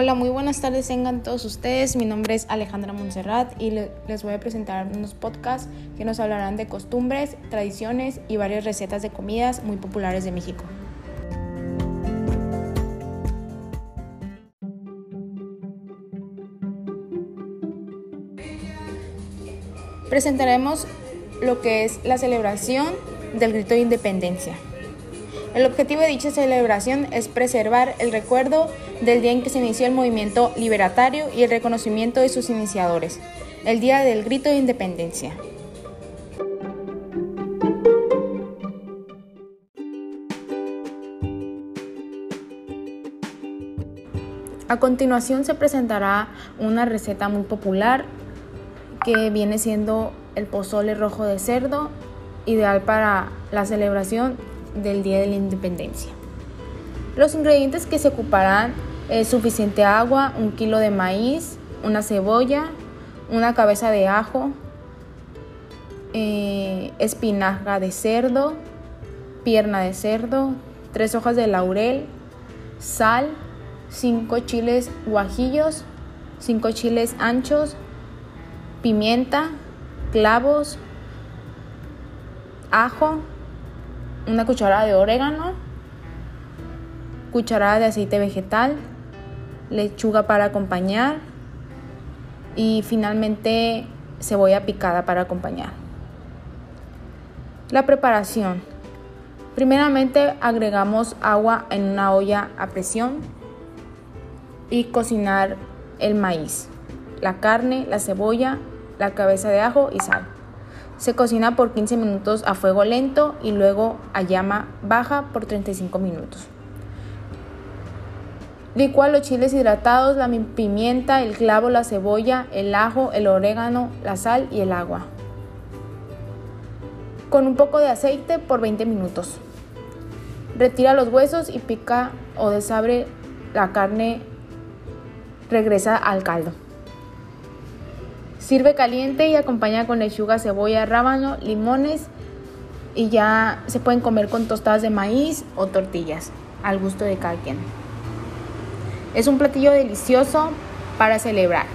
Hola, muy buenas tardes tengan todos ustedes. Mi nombre es Alejandra Montserrat y les voy a presentar unos podcasts que nos hablarán de costumbres, tradiciones y varias recetas de comidas muy populares de México. Presentaremos lo que es la celebración del grito de independencia. El objetivo de dicha celebración es preservar el recuerdo del día en que se inició el movimiento liberatario y el reconocimiento de sus iniciadores, el Día del Grito de Independencia. A continuación se presentará una receta muy popular que viene siendo el pozole rojo de cerdo, ideal para la celebración del Día de la Independencia. Los ingredientes que se ocuparán es suficiente agua, un kilo de maíz, una cebolla, una cabeza de ajo, eh, espinaca de cerdo, pierna de cerdo, tres hojas de laurel, sal, cinco chiles guajillos, cinco chiles anchos, pimienta, clavos, ajo, una cucharada de orégano, cucharada de aceite vegetal, lechuga para acompañar y finalmente cebolla picada para acompañar. La preparación. Primeramente agregamos agua en una olla a presión y cocinar el maíz, la carne, la cebolla, la cabeza de ajo y sal. Se cocina por 15 minutos a fuego lento y luego a llama baja por 35 minutos. Licúa los chiles hidratados, la pimienta, el clavo, la cebolla, el ajo, el orégano, la sal y el agua. Con un poco de aceite por 20 minutos. Retira los huesos y pica o desabre la carne. Regresa al caldo. Sirve caliente y acompaña con lechuga, cebolla, rábano, limones y ya se pueden comer con tostadas de maíz o tortillas, al gusto de cada quien. Es un platillo delicioso para celebrar.